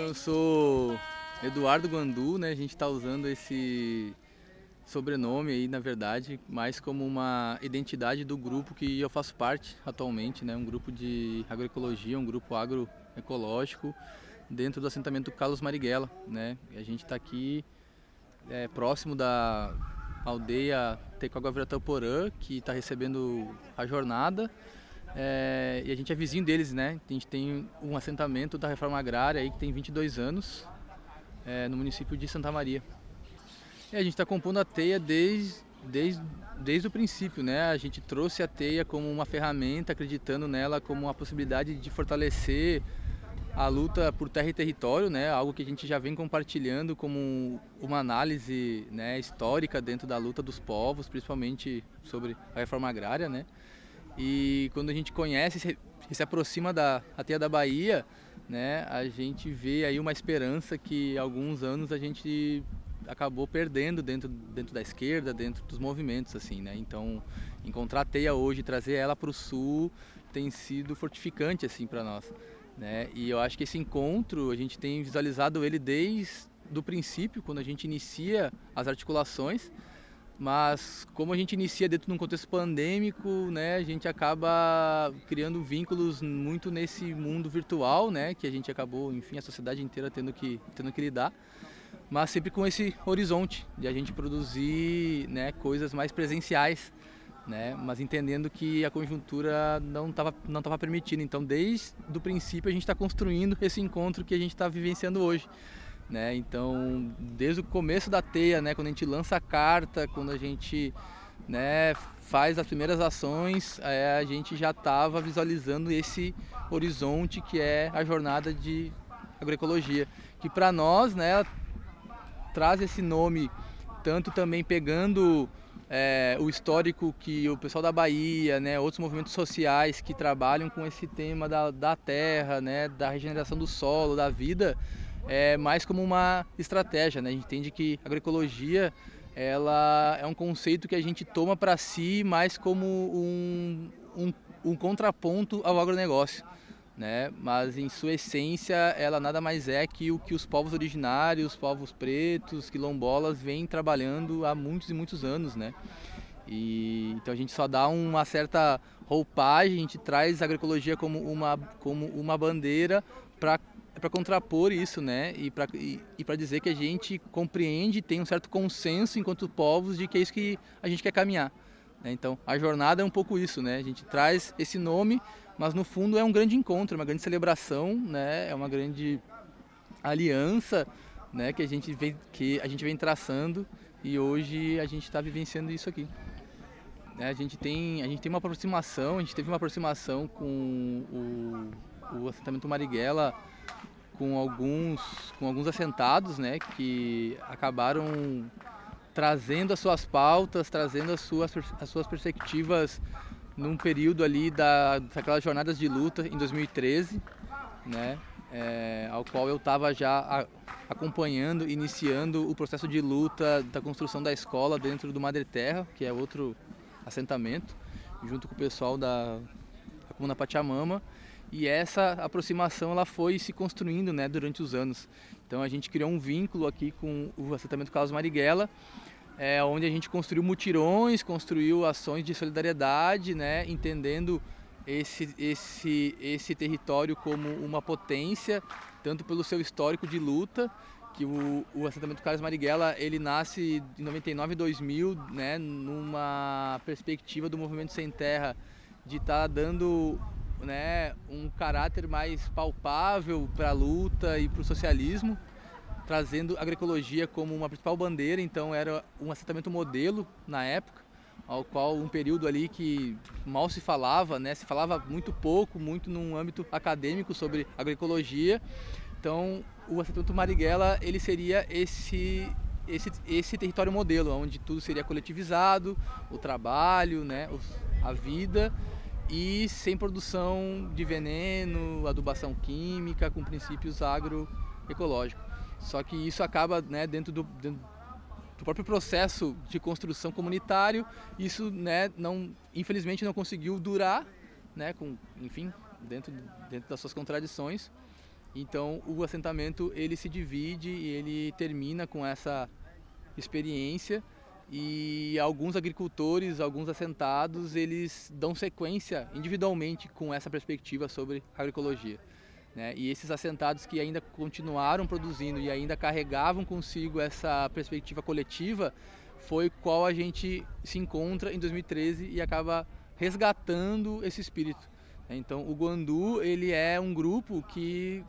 Então eu sou Eduardo Guandu, né? A gente está usando esse sobrenome aí, na verdade, mais como uma identidade do grupo que eu faço parte atualmente, né? Um grupo de agroecologia, um grupo agroecológico dentro do assentamento Carlos Marighella, né? E a gente está aqui é, próximo da aldeia Tecoaguavirataporã, que está recebendo a jornada. É, e a gente é vizinho deles, né? A gente tem um assentamento da reforma agrária aí que tem 22 anos é, no município de Santa Maria. E a gente está compondo a teia desde, desde, desde o princípio, né? A gente trouxe a teia como uma ferramenta, acreditando nela como uma possibilidade de fortalecer a luta por terra e território, né? Algo que a gente já vem compartilhando como uma análise né, histórica dentro da luta dos povos, principalmente sobre a reforma agrária, né? E quando a gente conhece e se aproxima da teia da Bahia, né, a gente vê aí uma esperança que alguns anos a gente acabou perdendo dentro, dentro da esquerda, dentro dos movimentos, assim, né? Então, encontrar a teia hoje, trazer ela para o sul, tem sido fortificante, assim, para nós, né? E eu acho que esse encontro, a gente tem visualizado ele desde o princípio, quando a gente inicia as articulações, mas como a gente inicia dentro de um contexto pandêmico, né, a gente acaba criando vínculos muito nesse mundo virtual, né, que a gente acabou, enfim, a sociedade inteira tendo que tendo que lidar, mas sempre com esse horizonte de a gente produzir, né, coisas mais presenciais, né, mas entendendo que a conjuntura não estava não tava permitindo. Então, desde o princípio a gente está construindo esse encontro que a gente está vivenciando hoje. Né? Então, desde o começo da teia, né, quando a gente lança a carta, quando a gente né, faz as primeiras ações, é, a gente já estava visualizando esse horizonte que é a jornada de agroecologia, que para nós né, traz esse nome, tanto também pegando é, o histórico que o pessoal da Bahia, né, outros movimentos sociais que trabalham com esse tema da, da terra, né, da regeneração do solo, da vida, é mais como uma estratégia. Né? A gente entende que agroecologia ela é um conceito que a gente toma para si mais como um, um, um, contraponto ao agronegócio. Né? Mas em sua essência ela nada mais é que o que os povos originários, povos pretos, quilombolas vêm trabalhando há muitos e muitos anos. Né? E, então a gente só dá uma certa roupagem, a gente traz a agroecologia como uma, como uma bandeira para é para contrapor isso, né? E para e, e dizer que a gente compreende, tem um certo consenso enquanto povos de que é isso que a gente quer caminhar. Né? Então, a jornada é um pouco isso, né? A gente traz esse nome, mas no fundo é um grande encontro, uma grande celebração, né? É uma grande aliança, né? Que a gente vem que a gente vem traçando e hoje a gente está vivenciando isso aqui. Né? A gente tem a gente tem uma aproximação, a gente teve uma aproximação com o, o assentamento Marighella com alguns, com alguns assentados né, que acabaram trazendo as suas pautas, trazendo as suas, as suas perspectivas num período ali da, daquelas jornadas de luta em 2013, né, é, ao qual eu estava já a, acompanhando, iniciando o processo de luta da construção da escola dentro do Madre Terra, que é outro assentamento, junto com o pessoal da, da Comuna Pachamama e essa aproximação ela foi se construindo né, durante os anos. Então a gente criou um vínculo aqui com o assentamento Carlos Marighella, é, onde a gente construiu mutirões, construiu ações de solidariedade, né, entendendo esse, esse, esse território como uma potência, tanto pelo seu histórico de luta, que o, o assentamento Carlos Marighella ele nasce em 99 e 2000, né, numa perspectiva do movimento sem terra de estar tá dando né, um caráter mais palpável para a luta e para o socialismo, trazendo a agroecologia como uma principal bandeira. Então era um assentamento modelo na época, ao qual um período ali que mal se falava, né, se falava muito pouco, muito num âmbito acadêmico sobre agroecologia. Então o assentamento Marighella ele seria esse esse, esse território modelo, onde tudo seria coletivizado, o trabalho, né, a vida e sem produção de veneno, adubação química, com princípios agroecológicos. Só que isso acaba né, dentro, do, dentro do próprio processo de construção comunitário, isso né, não, infelizmente não conseguiu durar, né, com, enfim, dentro, dentro das suas contradições. Então o assentamento ele se divide e ele termina com essa experiência e alguns agricultores, alguns assentados, eles dão sequência individualmente com essa perspectiva sobre agroecologia. Né? E esses assentados que ainda continuaram produzindo e ainda carregavam consigo essa perspectiva coletiva, foi qual a gente se encontra em 2013 e acaba resgatando esse espírito. Então, o Guandu ele é um grupo que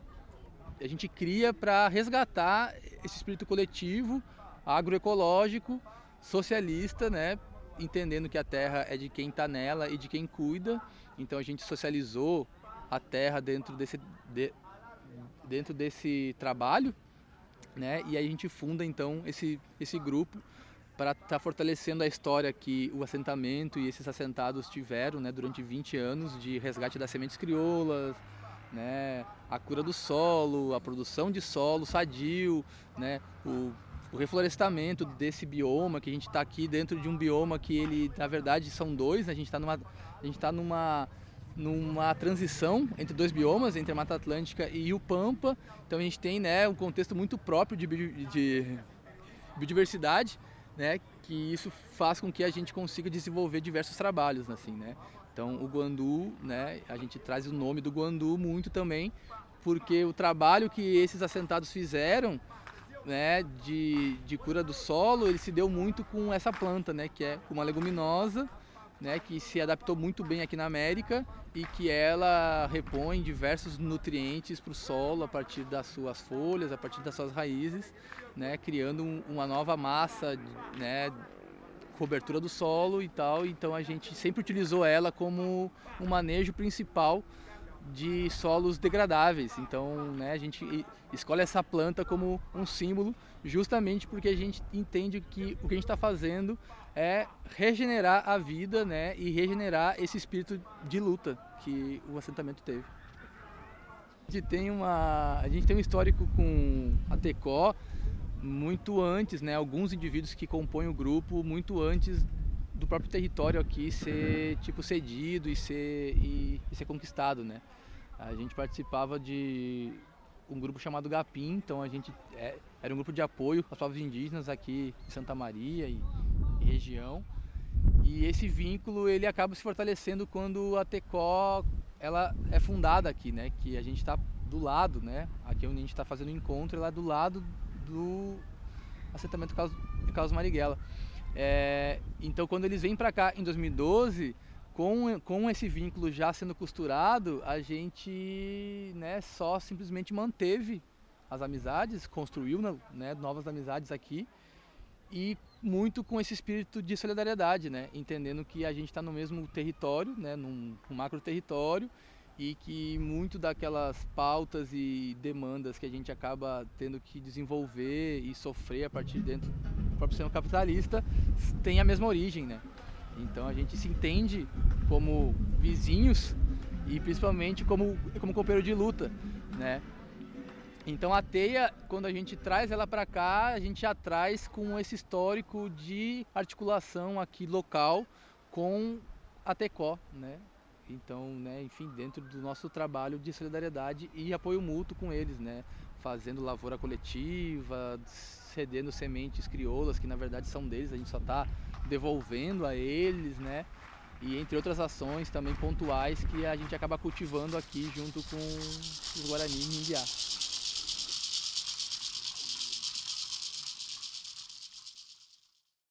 a gente cria para resgatar esse espírito coletivo, agroecológico, socialista, né? entendendo que a terra é de quem está nela e de quem cuida. Então, a gente socializou a terra dentro desse, de, dentro desse trabalho, né? E aí a gente funda então esse, esse grupo para estar tá fortalecendo a história que o assentamento e esses assentados tiveram, né, durante 20 anos de resgate das sementes crioulas, né, a cura do solo, a produção de solo sadio, né, o, o reflorestamento desse bioma que a gente está aqui dentro de um bioma que ele na verdade são dois, né, a gente está numa a gente está numa numa transição entre dois biomas, entre a Mata Atlântica e o Pampa. Então a gente tem né, um contexto muito próprio de, de biodiversidade, né, que isso faz com que a gente consiga desenvolver diversos trabalhos. Assim, né? Então o Guandu, né, a gente traz o nome do Guandu muito também, porque o trabalho que esses assentados fizeram né, de, de cura do solo, ele se deu muito com essa planta, né, que é uma leguminosa, né, que se adaptou muito bem aqui na América e que ela repõe diversos nutrientes para o solo a partir das suas folhas, a partir das suas raízes, né, criando um, uma nova massa, né, cobertura do solo e tal. Então a gente sempre utilizou ela como um manejo principal de solos degradáveis. Então, né, a gente escolhe essa planta como um símbolo, justamente porque a gente entende que o que a gente está fazendo é regenerar a vida, né, e regenerar esse espírito de luta que o assentamento teve. A gente tem uma, a gente tem um histórico com a Tecó muito antes, né, alguns indivíduos que compõem o grupo muito antes do próprio território aqui ser tipo cedido e ser e, e ser conquistado, né? A gente participava de um grupo chamado Gapim, então a gente é, era um grupo de apoio aos povos indígenas aqui em Santa Maria e, e região. E esse vínculo ele acaba se fortalecendo quando a Tecó ela é fundada aqui, né? Que a gente está do lado, né? Aqui onde a gente está fazendo o encontro, ela é do lado do assentamento Carlos, Carlos Marighella. É, então quando eles vêm para cá em 2012, com, com esse vínculo já sendo costurado, a gente né, só simplesmente manteve as amizades, construiu né, novas amizades aqui e muito com esse espírito de solidariedade, né, entendendo que a gente está no mesmo território, né, num, num macro território e que muito daquelas pautas e demandas que a gente acaba tendo que desenvolver e sofrer a partir dentro próprio sistema capitalista tem a mesma origem, né? Então a gente se entende como vizinhos e principalmente como, como companheiro de luta, né? Então a teia, quando a gente traz ela para cá, a gente já traz com esse histórico de articulação aqui local com a TECO, né? Então, né, enfim, dentro do nosso trabalho de solidariedade e apoio mútuo com eles, né? Fazendo lavoura coletiva, cedendo sementes crioulas, que na verdade são deles, a gente só está devolvendo a eles, né? E entre outras ações também pontuais que a gente acaba cultivando aqui junto com os Guarani Mindiá.